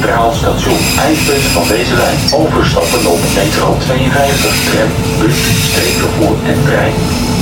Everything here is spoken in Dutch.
Centraal Station. Eindpunt van deze lijn. Overstappen op metro 52, tram, bus, voor en trein.